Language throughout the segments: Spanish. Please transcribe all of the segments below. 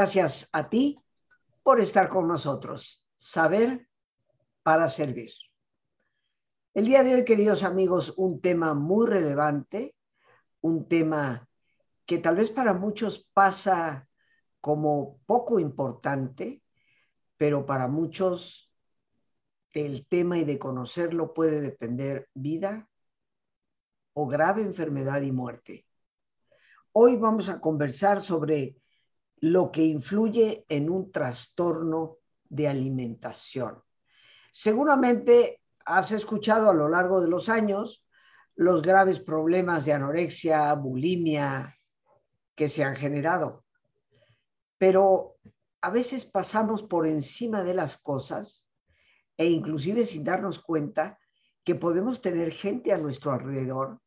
Gracias a ti por estar con nosotros. Saber para servir. El día de hoy, queridos amigos, un tema muy relevante, un tema que tal vez para muchos pasa como poco importante, pero para muchos del tema y de conocerlo puede depender vida o grave enfermedad y muerte. Hoy vamos a conversar sobre lo que influye en un trastorno de alimentación. Seguramente has escuchado a lo largo de los años los graves problemas de anorexia, bulimia que se han generado. Pero a veces pasamos por encima de las cosas e inclusive sin darnos cuenta que podemos tener gente a nuestro alrededor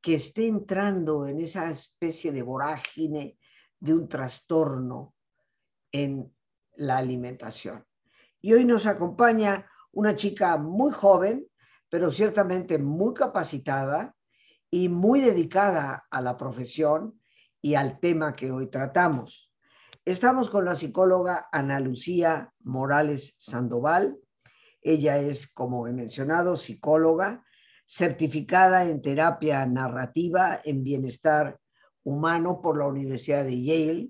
que esté entrando en esa especie de vorágine de un trastorno en la alimentación. Y hoy nos acompaña una chica muy joven, pero ciertamente muy capacitada y muy dedicada a la profesión y al tema que hoy tratamos. Estamos con la psicóloga Ana Lucía Morales Sandoval. Ella es, como he mencionado, psicóloga, certificada en terapia narrativa en bienestar humano por la Universidad de Yale.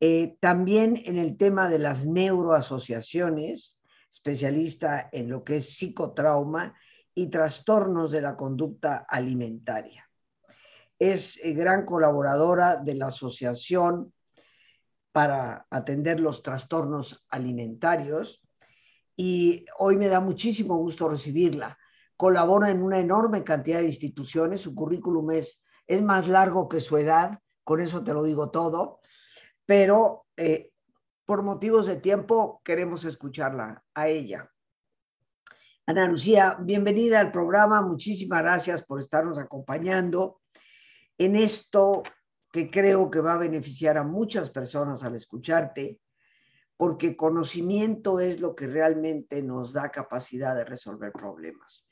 Eh, también en el tema de las neuroasociaciones, especialista en lo que es psicotrauma y trastornos de la conducta alimentaria. Es eh, gran colaboradora de la Asociación para atender los trastornos alimentarios y hoy me da muchísimo gusto recibirla. Colabora en una enorme cantidad de instituciones, su currículum es es más largo que su edad, con eso te lo digo todo, pero eh, por motivos de tiempo queremos escucharla a ella. Ana Lucía, bienvenida al programa, muchísimas gracias por estarnos acompañando en esto que creo que va a beneficiar a muchas personas al escucharte, porque conocimiento es lo que realmente nos da capacidad de resolver problemas.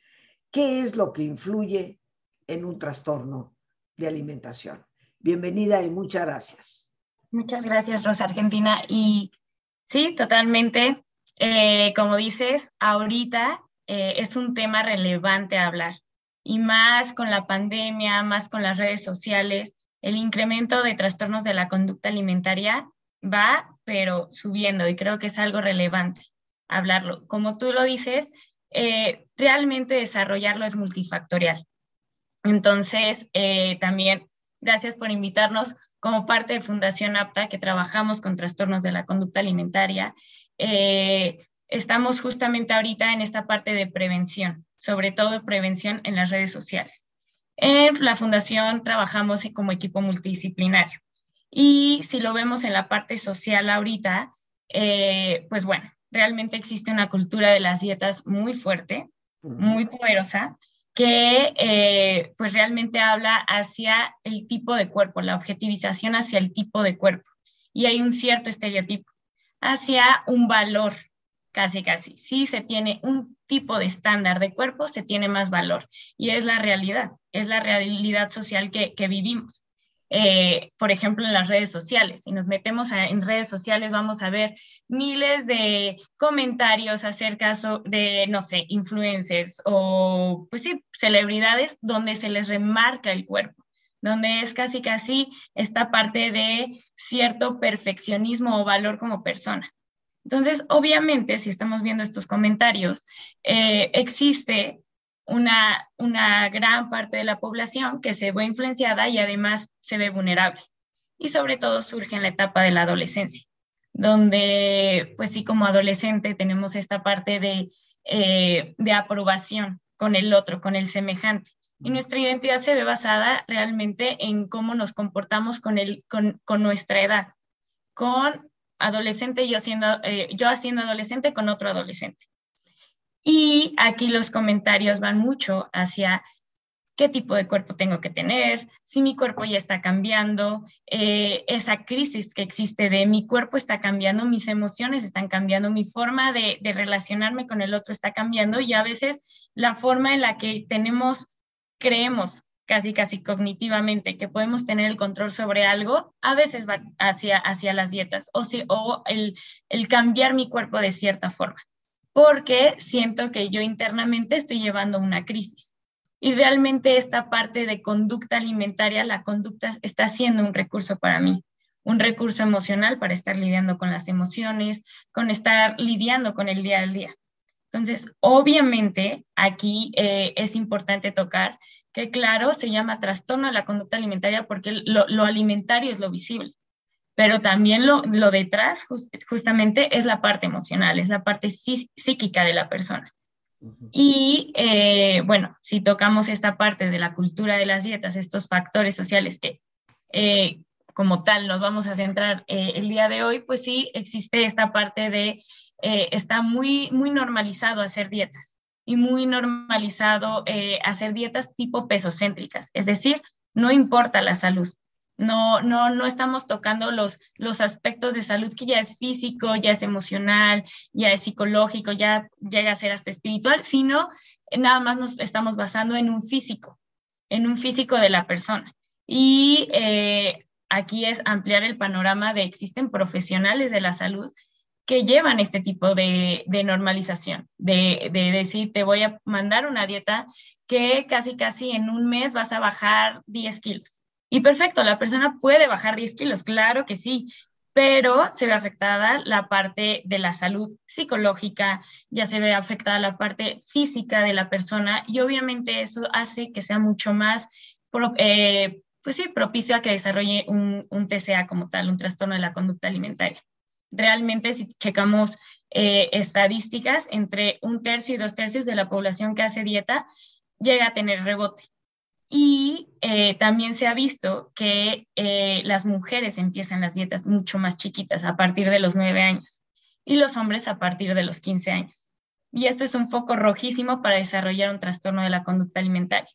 ¿Qué es lo que influye en un trastorno de alimentación. Bienvenida y muchas gracias. Muchas gracias, Rosa Argentina. Y sí, totalmente. Eh, como dices, ahorita eh, es un tema relevante a hablar. Y más con la pandemia, más con las redes sociales, el incremento de trastornos de la conducta alimentaria va, pero subiendo. Y creo que es algo relevante hablarlo. Como tú lo dices, eh, realmente desarrollarlo es multifactorial. Entonces, eh, también gracias por invitarnos como parte de Fundación APTA, que trabajamos con trastornos de la conducta alimentaria. Eh, estamos justamente ahorita en esta parte de prevención, sobre todo prevención en las redes sociales. En la Fundación trabajamos como equipo multidisciplinario. Y si lo vemos en la parte social ahorita, eh, pues bueno, realmente existe una cultura de las dietas muy fuerte, muy poderosa, que eh, pues realmente habla hacia el tipo de cuerpo, la objetivización hacia el tipo de cuerpo. Y hay un cierto estereotipo hacia un valor, casi, casi. Si se tiene un tipo de estándar de cuerpo, se tiene más valor. Y es la realidad, es la realidad social que, que vivimos. Eh, por ejemplo, en las redes sociales. Si nos metemos en redes sociales, vamos a ver miles de comentarios acerca de, no sé, influencers o, pues sí, celebridades donde se les remarca el cuerpo donde es casi casi esta parte de cierto perfeccionismo o valor como persona. Entonces, obviamente, si estamos viendo estos comentarios, eh, existe una, una gran parte de la población que se ve influenciada y además se ve vulnerable. Y sobre todo surge en la etapa de la adolescencia, donde pues sí como adolescente tenemos esta parte de, eh, de aprobación con el otro, con el semejante. Y nuestra identidad se ve basada realmente en cómo nos comportamos con, el, con, con nuestra edad, con adolescente, yo siendo, eh, yo haciendo adolescente con otro adolescente. Y aquí los comentarios van mucho hacia qué tipo de cuerpo tengo que tener, si mi cuerpo ya está cambiando, eh, esa crisis que existe de mi cuerpo está cambiando, mis emociones están cambiando, mi forma de, relacionarme con el otro está cambiando y a veces la forma en la que tenemos, creemos casi casi cognitivamente, que podemos tener el control sobre algo, a veces va hacia, hacia las dietas o, si, o el, el cambiar mi cuerpo de cierta forma, porque siento que yo internamente estoy llevando una crisis. Y realmente esta parte de conducta alimentaria, la conducta está siendo un recurso para mí, un recurso emocional para estar lidiando con las emociones, con estar lidiando con el día al día. Entonces, obviamente, aquí eh, es importante tocar que, claro, se llama trastorno de la conducta alimentaria porque lo, alimentario es lo visible, pero también lo, detrás justamente es la parte emocional, es la parte psíquica de la persona. Y eh, bueno, si tocamos esta parte de la cultura de las dietas, estos factores sociales que eh, como tal nos vamos a centrar el día de hoy, pues sí existe esta parte de eh, está muy, muy normalizado hacer dietas y muy normalizado eh, hacer dietas tipo pesocéntricas, es decir, no importa la salud. No, no, no estamos tocando los, los aspectos de salud que ya es físico, ya es emocional, ya es psicológico, ya llega a ser hasta espiritual, sino nada más nos estamos basando en un físico, en un físico de la persona. Y eh, aquí es ampliar el panorama de existen profesionales de la salud que llevan este tipo de, normalización, de, decir, te voy a mandar una dieta que casi, casi en un mes vas a bajar 10 kilos. Y perfecto, la persona puede bajar 10 kilos, claro que sí, pero se ve afectada la parte de la salud psicológica, ya se ve afectada la parte física de la persona y obviamente eso hace que sea mucho más, eh, pues sí, propicio a que desarrolle un, TCA como tal, un trastorno de la conducta alimentaria realmente si checamos eh, estadísticas, entre un tercio y dos tercios de la población que hace dieta llega a tener rebote. Y eh, también se ha visto que eh, las mujeres empiezan las dietas mucho más chiquitas, a partir de los nueve años, y los hombres a partir de los 15 años. Y esto es un foco rojísimo para desarrollar un trastorno de la conducta alimentaria.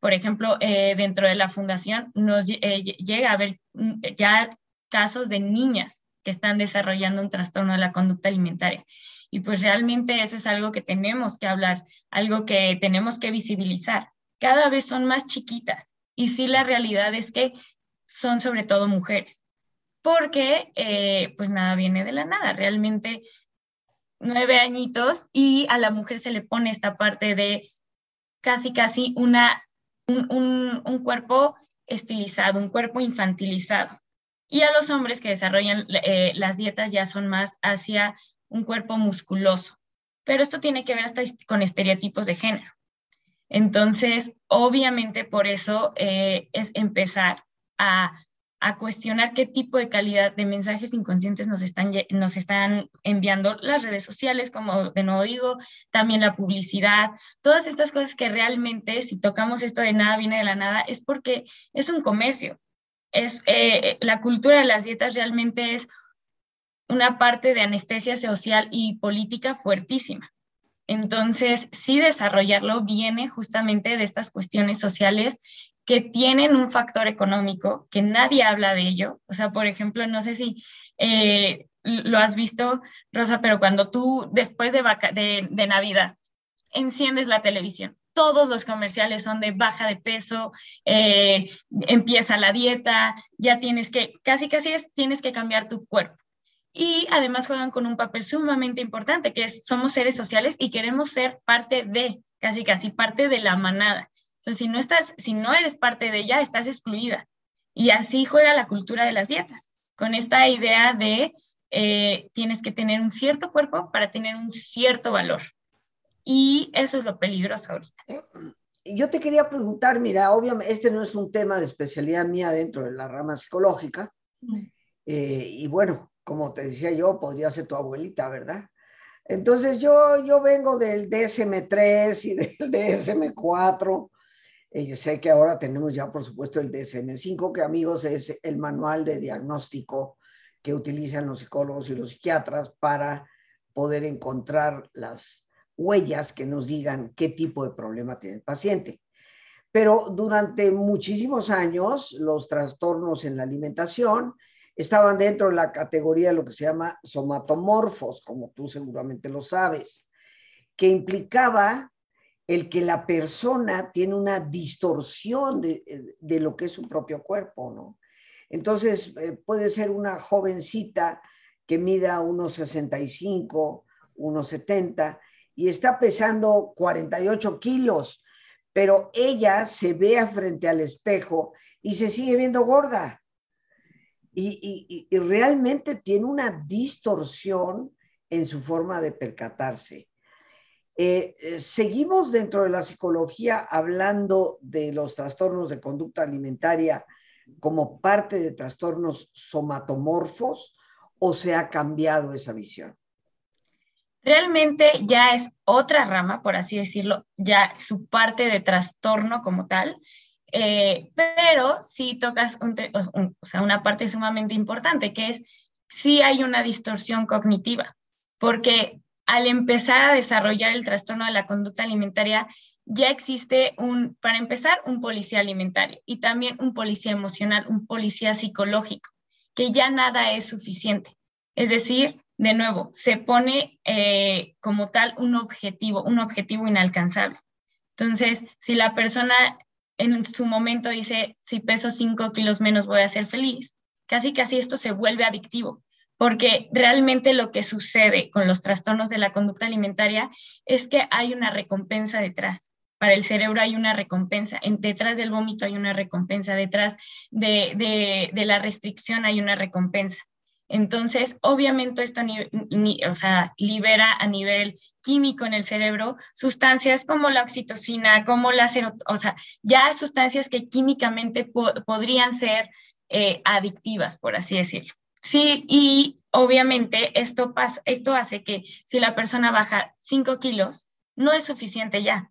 Por ejemplo, dentro de la fundación nos llega a haber mm, ya casos de niñas que están desarrollando un trastorno de la conducta alimentaria. Y pues realmente eso es algo que tenemos que hablar, algo que tenemos que visibilizar. Cada vez son más chiquitas y sí la realidad es que son sobre todo mujeres, porque eh, pues nada viene de la nada, realmente nueve añitos y a la mujer se le pone esta parte de casi, casi una, un, un cuerpo estilizado, un cuerpo infantilizado. Y a los hombres que desarrollan eh, las dietas ya son más hacia un cuerpo musculoso. Pero esto tiene que ver hasta con estereotipos de género. Entonces, obviamente por eso eh, es empezar a, cuestionar qué tipo de calidad de mensajes inconscientes nos están, enviando las redes sociales, como de nuevo digo, también la publicidad, todas estas cosas que realmente, si tocamos esto de nada viene de la nada, es porque es un comercio es, eh, la cultura de las dietas realmente es una parte de anestesia social y política fuertísima. Entonces, sí desarrollarlo viene justamente de estas cuestiones sociales que tienen un factor económico, que nadie habla de ello. O sea, por ejemplo, no sé si eh, lo has visto, Rosa, pero cuando tú después de, de, de Navidad enciendes la televisión todos los comerciales son de baja de peso, eh, empieza la dieta, ya tienes que, casi casi es, tienes que cambiar tu cuerpo. Y además juegan con un papel sumamente importante, que es, somos seres sociales y queremos ser parte de, casi casi parte de la manada. Entonces, si no, estás, si no eres parte de ella, estás excluida. Y así juega la cultura de las dietas, con esta idea de eh, tienes que tener un cierto cuerpo para tener un cierto valor. Y eso es lo peligroso ahorita. Eh, yo te quería preguntar, mira, obviamente este no es un tema de especialidad mía dentro de la rama psicológica. Mm. Eh, y bueno, como te decía yo, podría ser tu abuelita, ¿verdad? Entonces yo, yo vengo del DSM3 y del DSM4. Eh, sé que ahora tenemos ya, por supuesto, el DSM5, que amigos es el manual de diagnóstico que utilizan los psicólogos y los psiquiatras para poder encontrar las huellas que nos digan qué tipo de problema tiene el paciente. Pero durante muchísimos años los trastornos en la alimentación estaban dentro de la categoría de lo que se llama somatomorfos, como tú seguramente lo sabes, que implicaba el que la persona tiene una distorsión de, lo que es su propio cuerpo, ¿no? Entonces, eh, puede ser una jovencita que mida unos 65, unos 70 y está pesando 48 kilos, pero ella se ve frente al espejo y se sigue viendo gorda. Y, realmente tiene una distorsión en su forma de percatarse. Eh, eh, seguimos dentro de la psicología hablando de los trastornos de conducta alimentaria como parte de trastornos somatomorfos o se ha cambiado esa visión? Realmente ya es otra rama, por así decirlo, ya su parte de trastorno como tal, eh, pero sí tocas una parte sumamente importante, que es si hay una distorsión cognitiva, porque al empezar a desarrollar el trastorno de la conducta alimentaria, ya existe un, para empezar, un policía alimentario y también un policía emocional, un policía psicológico, que ya nada es suficiente. Es decir, de nuevo, se pone eh, como tal un objetivo, un objetivo inalcanzable. Entonces, si la persona en su momento dice, si peso 5 kilos menos voy a ser feliz, casi casi esto se vuelve adictivo porque realmente lo que sucede con los trastornos de la conducta alimentaria es que hay una recompensa detrás. Para el cerebro hay una recompensa, en, detrás del vómito hay una recompensa, detrás de, la restricción hay una recompensa. Entonces, obviamente esto o sea, libera a nivel químico en el cerebro sustancias como la oxitocina, como la serotonina, o sea, ya sustancias que químicamente podrían ser eh, adictivas, por así decirlo. Sí, y obviamente esto, pasa, esto hace que si la persona baja 5 kilos, no es suficiente ya.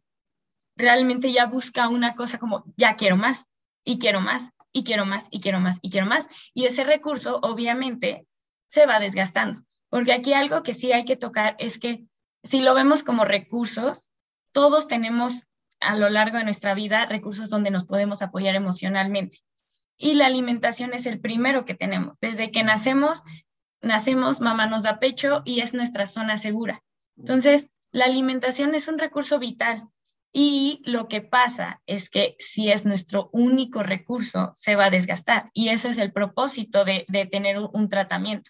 Realmente ya busca una cosa como, ya quiero más, y quiero más, y quiero más, y quiero más, y quiero más. Y ese recurso, obviamente, se va desgastando. Porque aquí algo que sí hay que tocar es que si lo vemos como recursos, todos tenemos a lo largo de nuestra vida recursos donde nos podemos apoyar emocionalmente y la alimentación es el primero que tenemos. Desde que nacemos, nacemos, mamá nos da pecho y es nuestra zona segura. Entonces, la alimentación es un recurso vital y lo que pasa es que si es nuestro único recurso, se va a desgastar y eso es el propósito de, tener un, tratamiento.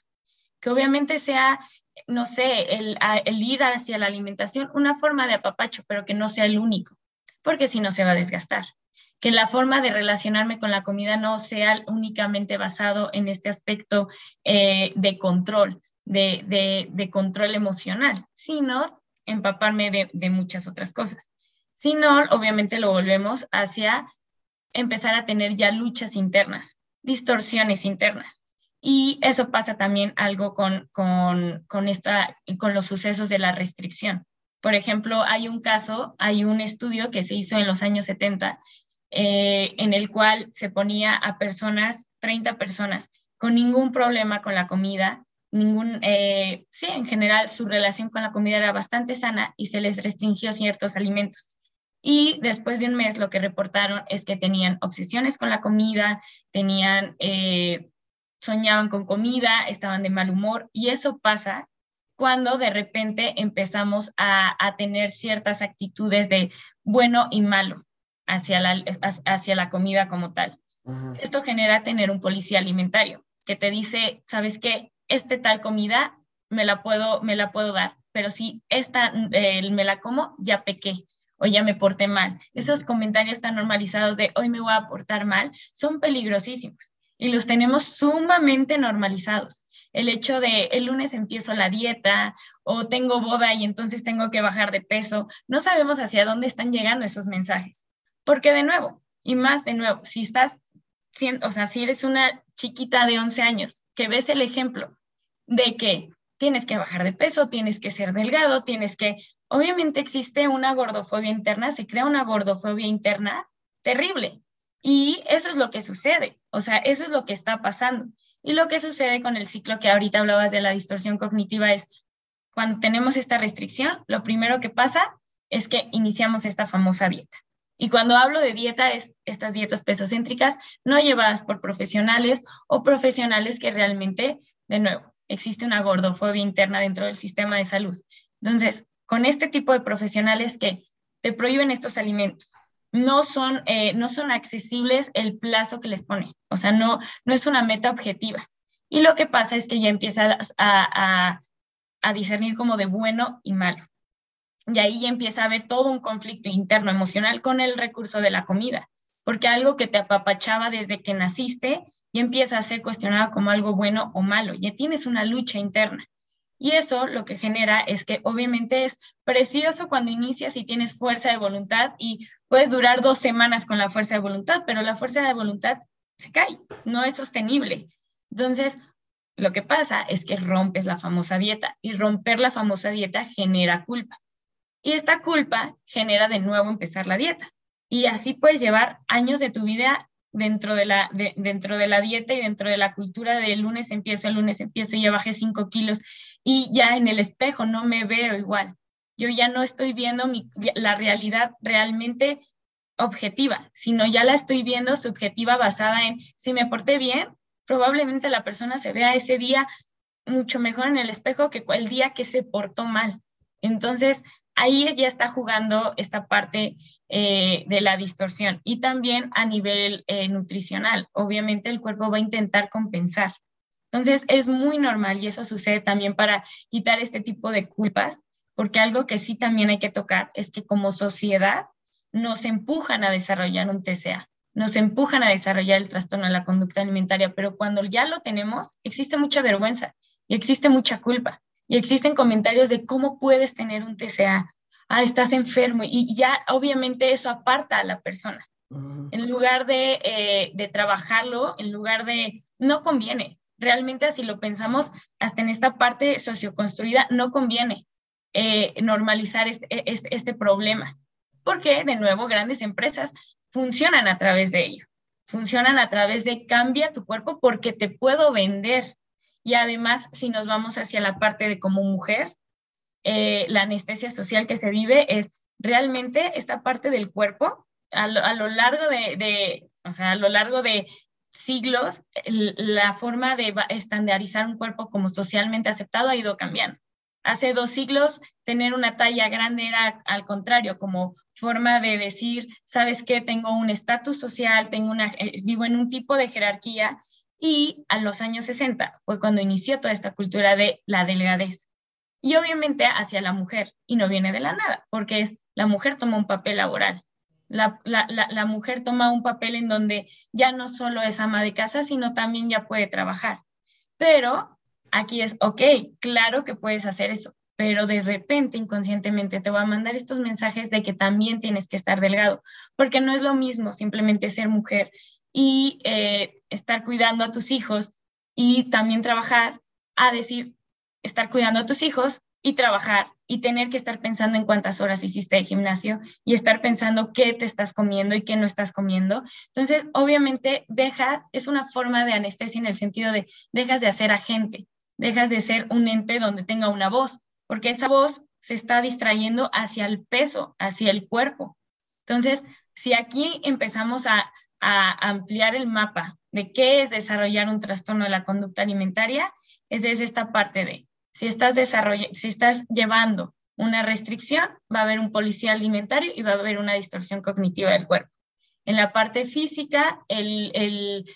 Que obviamente sea, no sé, el, el ir hacia la alimentación, una forma de apapacho, pero que no sea el único, porque si no se va a desgastar que la forma de relacionarme con la comida no sea únicamente basado en este aspecto eh, de control, de, control emocional, sino empaparme de, de muchas otras cosas. Si no, obviamente lo volvemos hacia empezar a tener ya luchas internas, distorsiones internas. Y eso pasa también algo con, con, con, esta, con los sucesos de la restricción. Por ejemplo, hay un caso, hay un estudio que se hizo en los años 70 eh, en el cual se ponía a personas, 30 personas, con ningún problema con la comida, ningún, eh, sí, en general su relación con la comida era bastante sana y se les restringió ciertos alimentos. Y después de un mes lo que reportaron es que tenían obsesiones con la comida, tenían, eh, soñaban con comida, estaban de mal humor y eso pasa cuando de repente empezamos a, a tener ciertas actitudes de bueno y malo hacia la, hacia la comida como tal. Esto genera tener un policía alimentario que te dice, ¿sabes qué? Este tal comida me la puedo, me la puedo dar, pero si esta eh, me la como, ya pequé o ya me porté mal. Esos comentarios tan normalizados de hoy me voy a portar mal son peligrosísimos y los tenemos sumamente normalizados. El hecho de el lunes empiezo la dieta o tengo boda y entonces tengo que bajar de peso, no sabemos hacia dónde están llegando esos mensajes. Porque de nuevo, y más de nuevo, si estás, o sea, si eres una chiquita de 11 años que ves el ejemplo de que tienes que bajar de peso, tienes que ser delgado, tienes que, obviamente existe una gordofobia interna, se crea una gordofobia interna terrible. Y eso es lo que sucede, o sea, eso es lo que está pasando. Y lo que sucede con el ciclo que ahorita hablabas de la distorsión cognitiva es, cuando tenemos esta restricción, lo primero que pasa es que iniciamos esta famosa dieta. Y cuando hablo de dieta, es estas dietas pesocéntricas no llevadas por profesionales o profesionales que realmente, de nuevo, existe una gordofobia interna dentro del sistema de salud. Entonces, con este tipo de profesionales que te prohíben estos alimentos. No son, eh, no son accesibles el plazo que les pone, o sea, no, no es una meta objetiva. Y lo que pasa es que ya empiezas a, a discernir como de bueno y malo. Y ahí ya empieza a haber todo un conflicto interno emocional con el recurso de la comida, porque algo que te apapachaba desde que naciste y empieza a ser cuestionado como algo bueno o malo. Ya tienes una lucha interna. Y eso lo que genera es que obviamente es precioso cuando inicias y tienes fuerza de voluntad y puedes durar dos semanas con la fuerza de voluntad, pero la fuerza de voluntad se cae, no es sostenible. Entonces, lo que pasa es que rompes la famosa dieta y romper la famosa dieta genera culpa. Y esta culpa genera de nuevo empezar la dieta. Y así puedes llevar años de tu vida dentro de la, dentro de la dieta y dentro de la cultura de lunes empiezo, el lunes empiezo, ya bajé cinco kilos y ya en el espejo no me veo igual. Yo ya no estoy viendo la realidad realmente objetiva, sino ya la estoy viendo subjetiva basada en si me porté bien, probablemente la persona se vea ese día mucho mejor en el espejo que el día que se portó mal. Entonces, ahí ya está jugando esta parte eh, de la distorsión y también a nivel eh, nutricional. Obviamente el cuerpo va a intentar compensar. Entonces es muy normal y eso sucede también para quitar este tipo de culpas, porque algo que sí también hay que tocar es que como sociedad nos empujan a desarrollar un TCA, nos empujan a desarrollar el trastorno de la conducta alimentaria, pero cuando ya lo tenemos, existe mucha vergüenza y existe mucha culpa. Y existen comentarios de cómo puedes tener un TCA. Ah, estás enfermo. Y ya obviamente eso aparta a la persona. En lugar de, eh, de trabajarlo, en lugar de, no conviene. Realmente así lo pensamos, hasta en esta parte socioconstruida, no conviene eh, normalizar este, e, este, este problema. Porque, de nuevo, grandes empresas funcionan a través de ello. Funcionan a través de cambia tu cuerpo porque te puedo vender. Y además, si nos vamos hacia la parte de como mujer, eh, la anestesia social que se vive es realmente esta parte del cuerpo a lo, largo de, o sea, a lo largo de siglos, la forma de estandarizar un cuerpo como socialmente aceptado ha ido cambiando. Hace dos siglos, tener una talla grande era al contrario, como forma de decir, ¿sabes qué? Tengo un estatus social, tengo una, eh, vivo en un tipo de jerarquía y a los años 60 fue cuando inició toda esta cultura de la delgadez. Y obviamente hacia la mujer, y no viene de la nada, porque es la mujer toma un papel laboral. La, la, mujer toma un papel en donde ya no solo es ama de casa, sino también ya puede trabajar. Pero aquí es, ok, claro que puedes hacer eso, pero de repente inconscientemente te va a mandar estos mensajes de que también tienes que estar delgado, porque no es lo mismo simplemente ser mujer y eh, estar cuidando a tus hijos y también trabajar, a decir, estar cuidando a tus hijos y trabajar y tener que estar pensando en cuántas horas hiciste de gimnasio y estar pensando qué te estás comiendo y qué no estás comiendo. Entonces, obviamente, deja, es una forma de anestesia en el sentido de dejas de hacer agente, dejas de ser un ente donde tenga una voz, porque esa voz se está distrayendo hacia el peso, hacia el cuerpo. Entonces, si aquí empezamos a a ampliar el mapa de qué es desarrollar un trastorno de la conducta alimentaria, es desde esta parte de, si estás, si llevando una restricción, va a haber un policía alimentario y va a haber una distorsión cognitiva del cuerpo. En la parte física,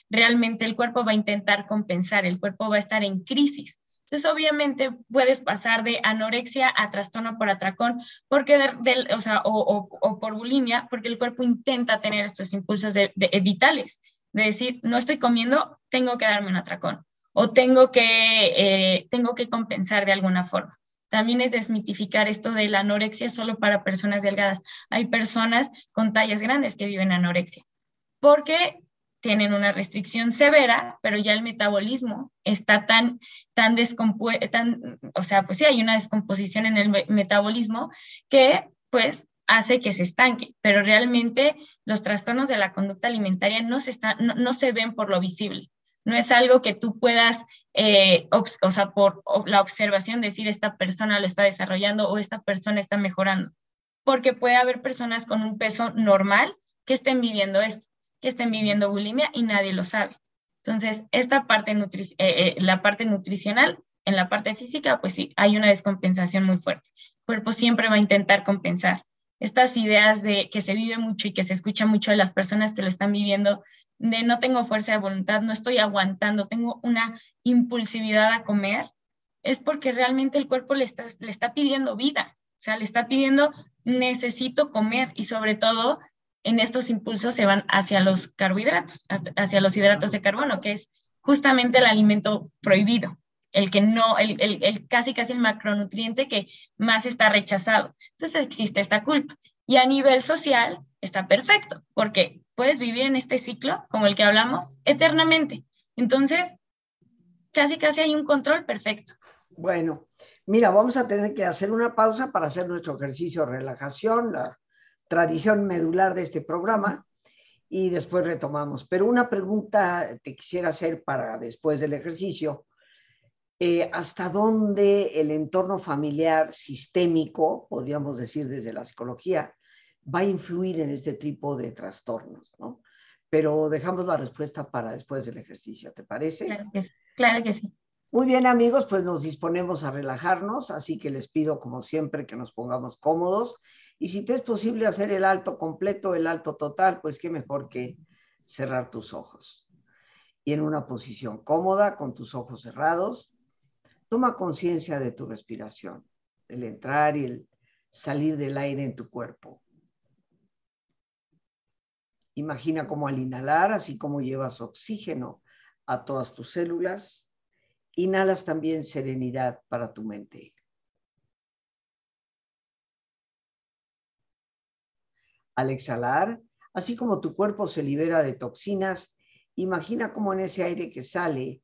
realmente el cuerpo va a intentar compensar, el cuerpo va a estar en crisis. Entonces, obviamente, puedes pasar de anorexia a trastorno por atracón, o, por bulimia, porque el cuerpo intenta tener estos impulsos de, vitales, de decir, no estoy comiendo, tengo que darme un atracón, o tengo que, eh, tengo que compensar de alguna forma. También es desmitificar esto de la anorexia solo para personas delgadas. Hay personas con tallas grandes que viven anorexia, porque tienen una restricción severa, pero ya el metabolismo está tan, tan descompuesto, tan, o sea, pues sí, hay una descomposición en el metabolismo que pues hace que se estanque, pero realmente los trastornos de la conducta alimentaria no se, está, no, se ven por lo visible. No es algo que tú puedas, eh, o sea, por la observación decir esta persona lo está desarrollando o esta persona está mejorando, porque puede haber personas con un peso normal que estén viviendo esto que estén viviendo bulimia y nadie lo sabe. Entonces, esta parte, eh, eh, la parte nutricional, en la parte física, pues sí, hay una descompensación muy fuerte. El cuerpo siempre va a intentar compensar. Estas ideas de que se vive mucho y que se escucha mucho de las personas que lo están viviendo, de no tengo fuerza de voluntad, no estoy aguantando, tengo una impulsividad a comer, es porque realmente el cuerpo le está, le está pidiendo vida, o sea, le está pidiendo necesito comer y sobre todo en estos impulsos se van hacia los carbohidratos, hacia los hidratos de carbono, que es justamente el alimento prohibido, el que no, el, el, casi casi el macronutriente que más está rechazado. Entonces existe esta culpa. Y a nivel social está perfecto, porque puedes vivir en este ciclo, como el que hablamos, eternamente. Entonces, casi casi hay un control perfecto. Bueno, mira, vamos a tener que hacer una pausa para hacer nuestro ejercicio de relajación, la tradición medular de este programa y después retomamos. Pero una pregunta te quisiera hacer para después del ejercicio. Eh, ¿Hasta dónde el entorno familiar sistémico, podríamos decir desde la psicología, va a influir en este tipo de trastornos? ¿no? Pero dejamos la respuesta para después del ejercicio, ¿te parece? Claro que sí. Claro que sí. Muy bien amigos, pues nos disponemos a relajarnos, así que les pido como siempre que nos pongamos cómodos y si te es posible hacer el alto completo, el alto total, pues qué mejor que cerrar tus ojos. Y en una posición cómoda, con tus ojos cerrados, toma conciencia de tu respiración, el entrar y el salir del aire en tu cuerpo. Imagina cómo al inhalar, así como llevas oxígeno a todas tus células, inhalas también serenidad para tu mente. Al exhalar, así como tu cuerpo se libera de toxinas, imagina cómo en ese aire que sale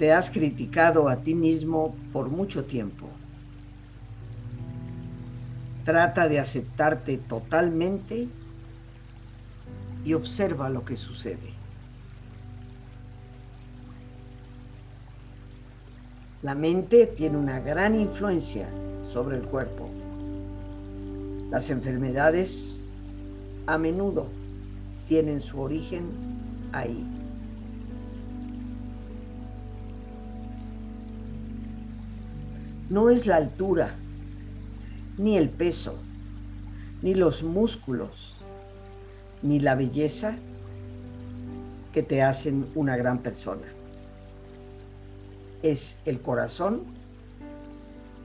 Te has criticado a ti mismo por mucho tiempo. Trata de aceptarte totalmente y observa lo que sucede. La mente tiene una gran influencia sobre el cuerpo. Las enfermedades a menudo tienen su origen ahí. No es la altura, ni el peso, ni los músculos, ni la belleza que te hacen una gran persona. Es el corazón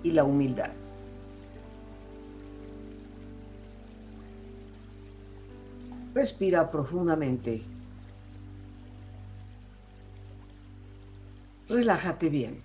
y la humildad. Respira profundamente. Relájate bien.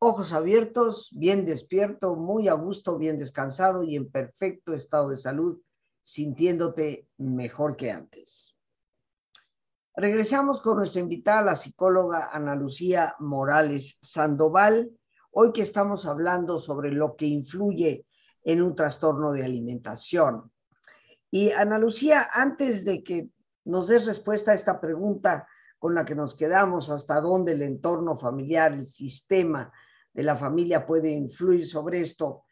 Ojos abiertos, bien despierto, muy a gusto, bien descansado y en perfecto estado de salud, sintiéndote mejor que antes. Regresamos con nuestra invitada, la psicóloga Ana Lucía Morales Sandoval, hoy que estamos hablando sobre lo que influye en un trastorno de alimentación. Y Ana Lucía, antes de que nos des respuesta a esta pregunta con la que nos quedamos, hasta dónde el entorno familiar, el sistema, de la familia puede influir sobre esto.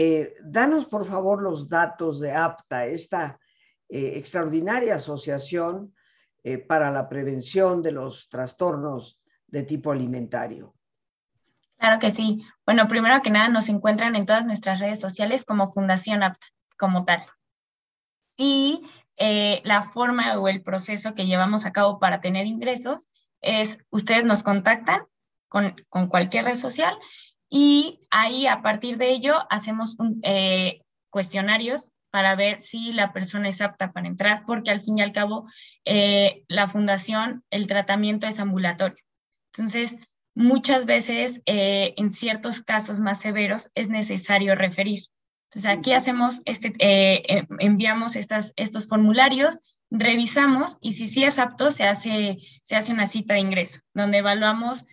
Eh, danos, por favor, los datos de APTA, esta eh, extraordinaria asociación eh, para la prevención de los trastornos de tipo alimentario. Claro que sí. Bueno, primero que nada, nos encuentran en todas nuestras redes sociales como Fundación APTA, como tal. Y la forma o el proceso que llevamos a cabo para tener ingresos es, ustedes nos contactan con, cualquier red social y ahí a partir de ello hacemos eh, cuestionarios para ver si la persona es apta para entrar, porque al fin y al cabo eh, la fundación, el tratamiento es ambulatorio. Entonces, muchas veces, eh, en ciertos casos más severos, es necesario referir. Entonces, aquí hacemos, este, enviamos estas, estos formularios, revisamos y si sí es apto, se hace, se hace una cita de ingreso, donde evaluamos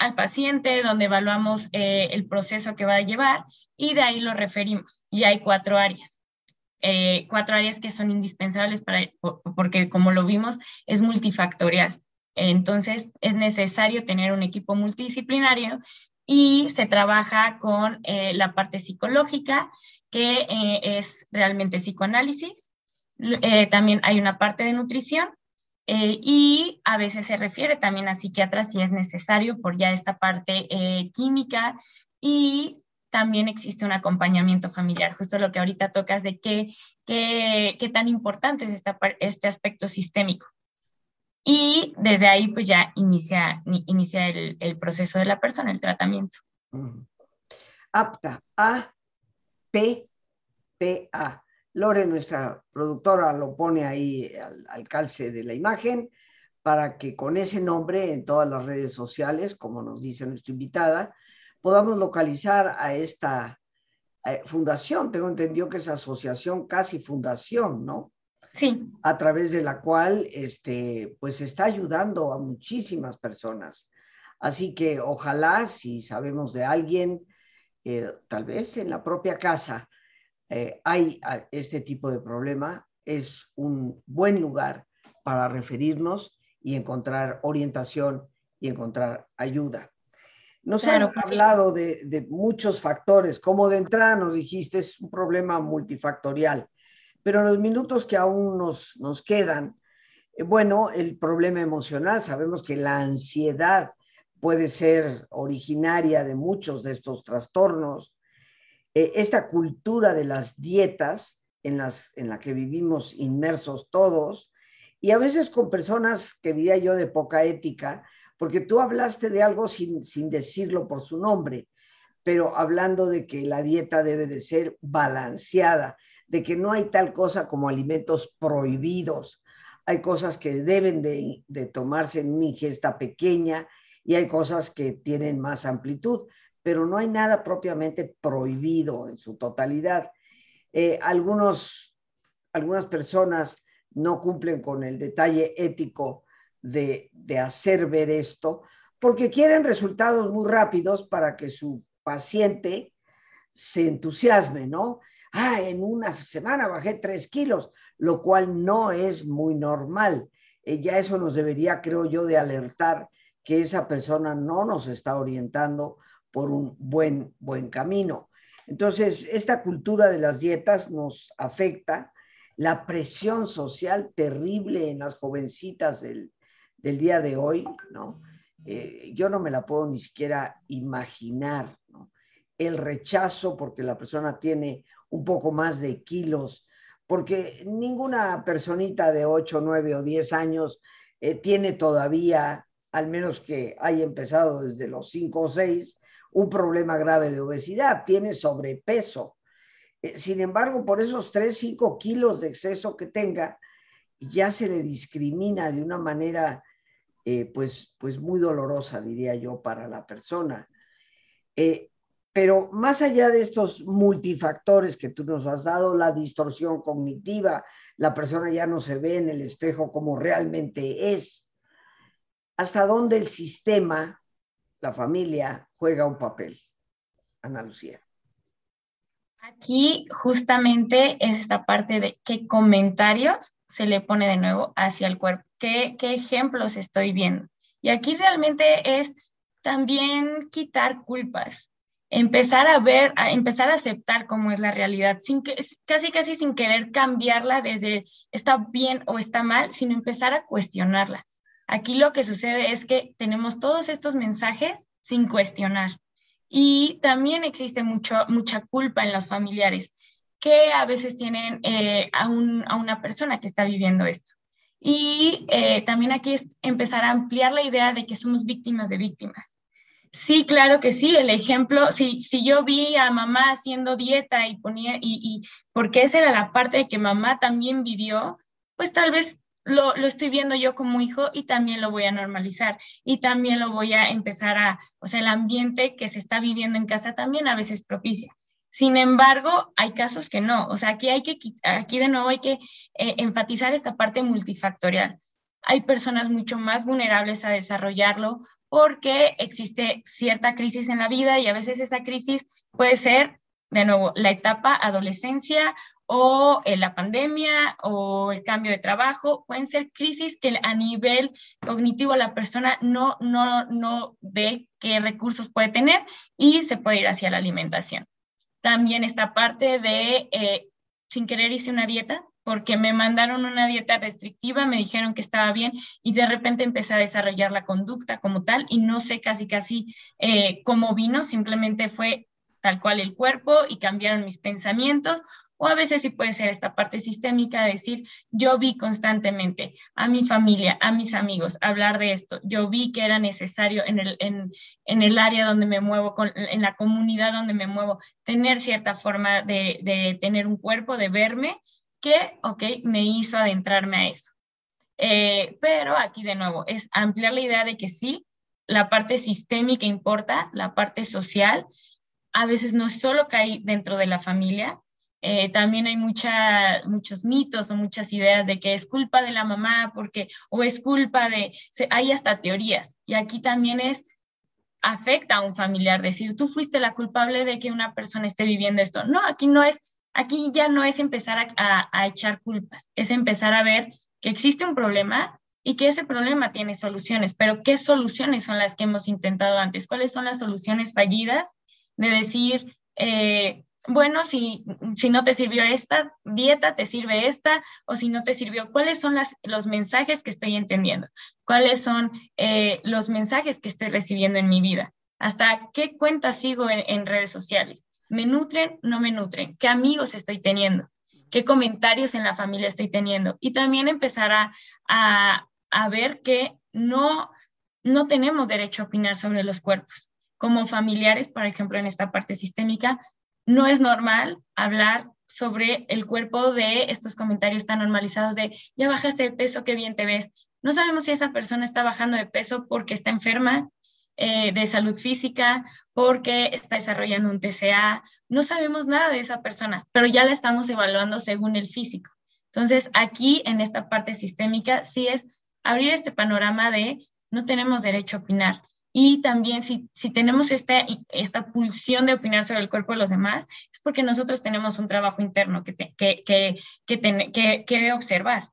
al paciente, donde evaluamos eh, el proceso que va a llevar y de ahí lo referimos. Y hay cuatro áreas. Eh, cuatro áreas que son indispensables para, porque como lo vimos, es multifactorial. Entonces, es necesario tener un equipo multidisciplinario y se trabaja con eh, la parte psicológica, que es realmente psicoanálisis. también hay una parte de nutrición eh, y a veces se refiere también a psiquiatras si es necesario por ya esta parte eh, química y también existe un acompañamiento familiar, justo lo que ahorita tocas de qué, qué, qué tan importante es esta, este aspecto sistémico. Y desde ahí pues ya inicia, inicia el, el proceso de la persona, el tratamiento. Apta, A, P. Lore, nuestra productora, lo pone ahí al, calce de la imagen para que con ese nombre en todas las redes sociales, como nos dice nuestra invitada, podamos localizar a esta eh, fundación. Tengo entendido que es asociación, casi fundación, ¿no? Sí. A través de la cual, este, pues está ayudando a muchísimas personas. Así que ojalá, si sabemos de alguien, eh, tal vez en la propia casa, eh, hay este tipo de problema, es un buen lugar para referirnos y encontrar orientación y encontrar ayuda. Nos has hablado de, muchos factores, como de entrada nos dijiste, es un problema multifactorial, pero en los minutos que aún nos, nos quedan, eh, bueno, el problema emocional, sabemos que la ansiedad puede ser originaria de muchos de estos trastornos, eh, esta cultura de las dietas en, las, en la que vivimos inmersos todos, y a veces con personas que diría yo de poca ética, porque tú hablaste de algo sin, sin decirlo por su nombre, pero hablando de que la dieta debe de ser balanceada, de que no hay tal cosa como alimentos prohibidos, hay cosas que deben de, tomarse en una ingesta pequeña y hay cosas que tienen más amplitud pero no hay nada propiamente prohibido en su totalidad. Eh, algunos, algunas personas no cumplen con el detalle ético de, hacer ver esto porque quieren resultados muy rápidos para que su paciente se entusiasme, ¿no? Ah, en una semana bajé tres kilos, lo cual no es muy normal. Eh, ya eso nos debería, creo yo, de alertar que esa persona no nos está orientando por un buen, buen camino. Entonces, esta cultura de las dietas nos afecta, la presión social terrible en las jovencitas del, día de hoy, ¿no? Eh, yo no me la puedo ni siquiera imaginar. El rechazo porque la persona tiene un poco más de kilos, porque ninguna personita de 8, 9 o 10 años eh, tiene todavía, al menos que haya empezado desde los 5 o 6, un problema grave de obesidad, tiene sobrepeso. Eh, sin embargo, por esos 3, 5 kilos de exceso que tenga, ya se le discrimina de una manera eh, pues, pues muy dolorosa, diría yo, para la persona. Eh, pero más allá de estos multifactores que tú nos has dado, la distorsión cognitiva, la persona ya no se ve en el espejo como realmente es, hasta dónde el sistema la familia juega un papel. Ana Lucía. Aquí justamente es esta parte de qué comentarios se le pone de nuevo hacia el cuerpo, qué, qué ejemplos estoy viendo. Y aquí realmente es también quitar culpas, empezar a ver, a empezar a aceptar cómo es la realidad, sin que, casi casi sin querer cambiarla desde está bien o está mal, sino empezar a cuestionarla. Aquí lo que sucede es que tenemos todos estos mensajes sin cuestionar. Y también existe mucho, mucha culpa en los familiares que a veces tienen eh, a, una persona que está viviendo esto. Y eh, también aquí es empezar a ampliar la idea de que somos víctimas de víctimas. Sí, claro que sí. El ejemplo, si, si yo vi a mamá haciendo dieta y ponía, y porque esa era la parte de que mamá también vivió, pues tal vez lo, estoy viendo yo como hijo y también lo voy a normalizar y también lo voy a empezar a, o sea, el ambiente que se está viviendo en casa también a veces propicia. Sin embargo, hay casos que no, o sea, aquí hay que, aquí de nuevo hay que eh, enfatizar esta parte multifactorial. hay personas mucho más vulnerables a desarrollarlo porque existe cierta crisis en la vida y a veces esa crisis puede ser, de nuevo, la etapa adolescencia o eh, la pandemia o el cambio de trabajo, pueden ser crisis que a nivel cognitivo la persona no, no, no ve qué recursos puede tener y se puede ir hacia la alimentación. También esta parte de, eh, sin querer hice una dieta, porque me mandaron una dieta restrictiva, me dijeron que estaba bien y de repente empecé a desarrollar la conducta como tal y no sé casi casi eh, cómo vino, simplemente fue tal cual el cuerpo y cambiaron mis pensamientos o a veces sí puede ser esta parte sistémica de decir, yo vi constantemente a mi familia, a mis amigos hablar de esto, yo vi que era necesario en el, en, en el área donde me muevo, en la comunidad donde me muevo, tener cierta forma de, de tener un cuerpo, de verme, que, ok, me hizo adentrarme a eso. Eh, pero aquí de nuevo es ampliar la idea de que sí, la parte sistémica importa, la parte social, a veces no solo cae dentro de la familia, eh, también hay mucha, muchos mitos o muchas ideas de que es culpa de la mamá porque, o es culpa de, hay hasta teorías. Y aquí también es, afecta a un familiar decir, tú fuiste la culpable de que una persona esté viviendo esto. No, aquí no es, aquí ya no es empezar a, a echar culpas, es empezar a ver que existe un problema y que ese problema tiene soluciones, pero ¿qué soluciones son las que hemos intentado antes? ¿Cuáles son las soluciones fallidas de decir, eh, bueno, si, si no te sirvió esta dieta, te sirve esta, o si no te sirvió, ¿cuáles son los mensajes que estoy entendiendo? ¿Cuáles son eh, los mensajes que estoy recibiendo en mi vida? ¿Hasta qué cuentas sigo en, redes sociales? ¿Me nutren? ¿No me nutren? ¿Qué amigos estoy teniendo? ¿Qué comentarios en la familia estoy teniendo? Y también empezar a, a, a ver que no, no tenemos derecho a opinar sobre los cuerpos. Como familiares, por ejemplo, en esta parte sistémica, no es normal hablar sobre el cuerpo de estos comentarios tan normalizados de ya bajaste de peso, qué bien te ves. No sabemos si esa persona está bajando de peso porque está enferma eh, de salud física, porque está desarrollando un TCA. No sabemos nada de esa persona, pero ya la estamos evaluando según el físico. Entonces, aquí en esta parte sistémica sí es abrir este panorama de no tenemos derecho a opinar. Y también si, si tenemos esta, esta pulsión de opinar sobre el cuerpo de los demás, es porque nosotros tenemos un trabajo interno que, que, que, que, que, observar.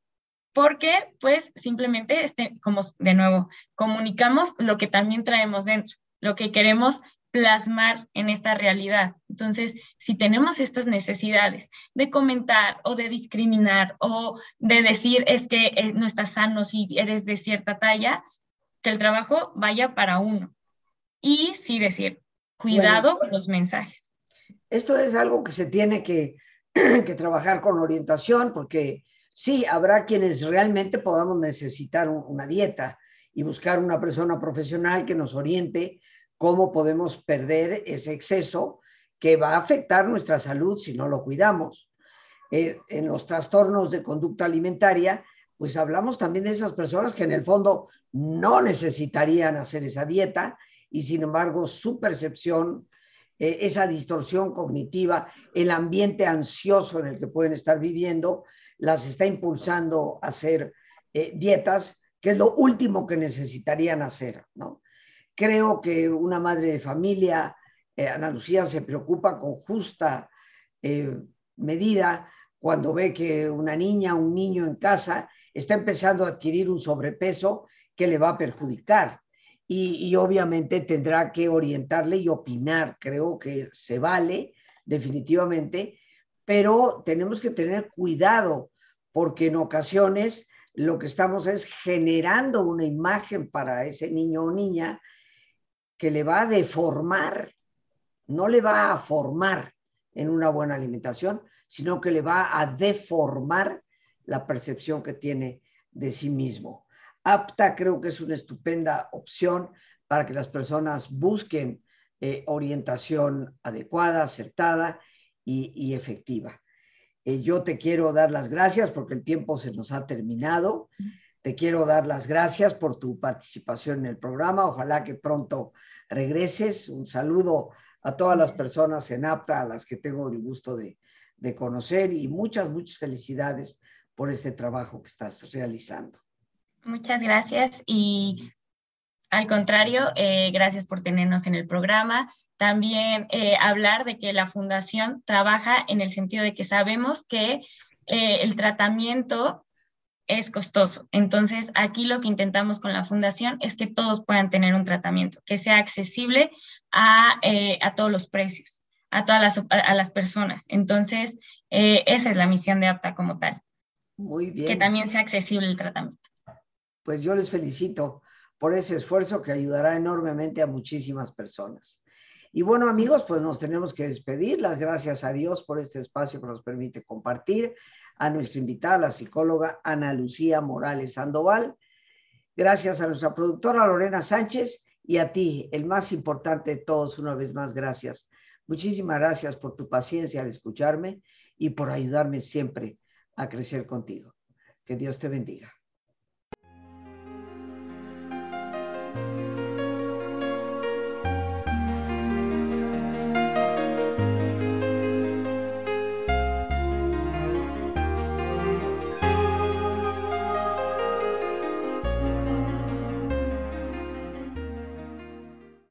Porque, pues, simplemente, este, como de nuevo, comunicamos lo que también traemos dentro, lo que queremos plasmar en esta realidad. Entonces, si tenemos estas necesidades de comentar o de discriminar o de decir es que eh, no estás sano si eres de cierta talla, que el trabajo vaya para uno. Y sí decir, cuidado con los mensajes. Esto es algo que se tiene que, que trabajar con orientación, porque sí, habrá quienes realmente podamos necesitar una dieta y buscar una persona profesional que nos oriente cómo podemos perder ese exceso que va a afectar nuestra salud si no lo cuidamos. Eh, en los trastornos de conducta alimentaria, pues hablamos también de esas personas que en el fondo no necesitarían hacer esa dieta y sin embargo su percepción, eh, esa distorsión cognitiva, el ambiente ansioso en el que pueden estar viviendo, las está impulsando a hacer eh, dietas, que es lo último que necesitarían hacer, ¿no? Creo que una madre de familia, eh, Ana Lucía, se preocupa con justa medida cuando ve que una niña, un niño en casa está empezando a adquirir un sobrepeso que le va a perjudicar. Y, obviamente tendrá que orientarle y opinar. Creo que se vale definitivamente, pero tenemos que tener cuidado porque en ocasiones lo que estamos es generando una imagen para ese niño o niña que le va a deformar, no le va a formar en una buena alimentación, sino que le va a deformar la percepción que tiene de sí mismo. APTA creo que es una estupenda opción para que las personas busquen eh, orientación adecuada, acertada y, efectiva. Eh, yo te quiero dar las gracias porque el tiempo se nos ha terminado. Te quiero dar las gracias por tu participación en el programa. Ojalá que pronto regreses. Un saludo a todas las personas en APTA, a las que tengo el gusto de, de conocer y muchas, muchas felicidades por este trabajo que estás realizando. Muchas gracias y al contrario, eh, gracias por tenernos en el programa. También eh, hablar de que la fundación trabaja en el sentido de que sabemos que eh, el tratamiento es costoso. Entonces, aquí lo que intentamos con la fundación es que todos puedan tener un tratamiento, que sea accesible a, todos los precios, a todas las, a, las personas. Entonces, esa es la misión de APTA como tal. Muy bien. Que también sea accesible el tratamiento. Pues yo les felicito por ese esfuerzo que ayudará enormemente a muchísimas personas. Y bueno, amigos, pues nos tenemos que despedir. Las gracias a Dios por este espacio que nos permite compartir. A nuestra invitada, la psicóloga Ana Lucía Morales Sandoval. Gracias a nuestra productora Lorena Sánchez y a ti, el más importante de todos, una vez más, gracias. Muchísimas gracias por tu paciencia al escucharme y por ayudarme siempre a crecer contigo. Que Dios te bendiga.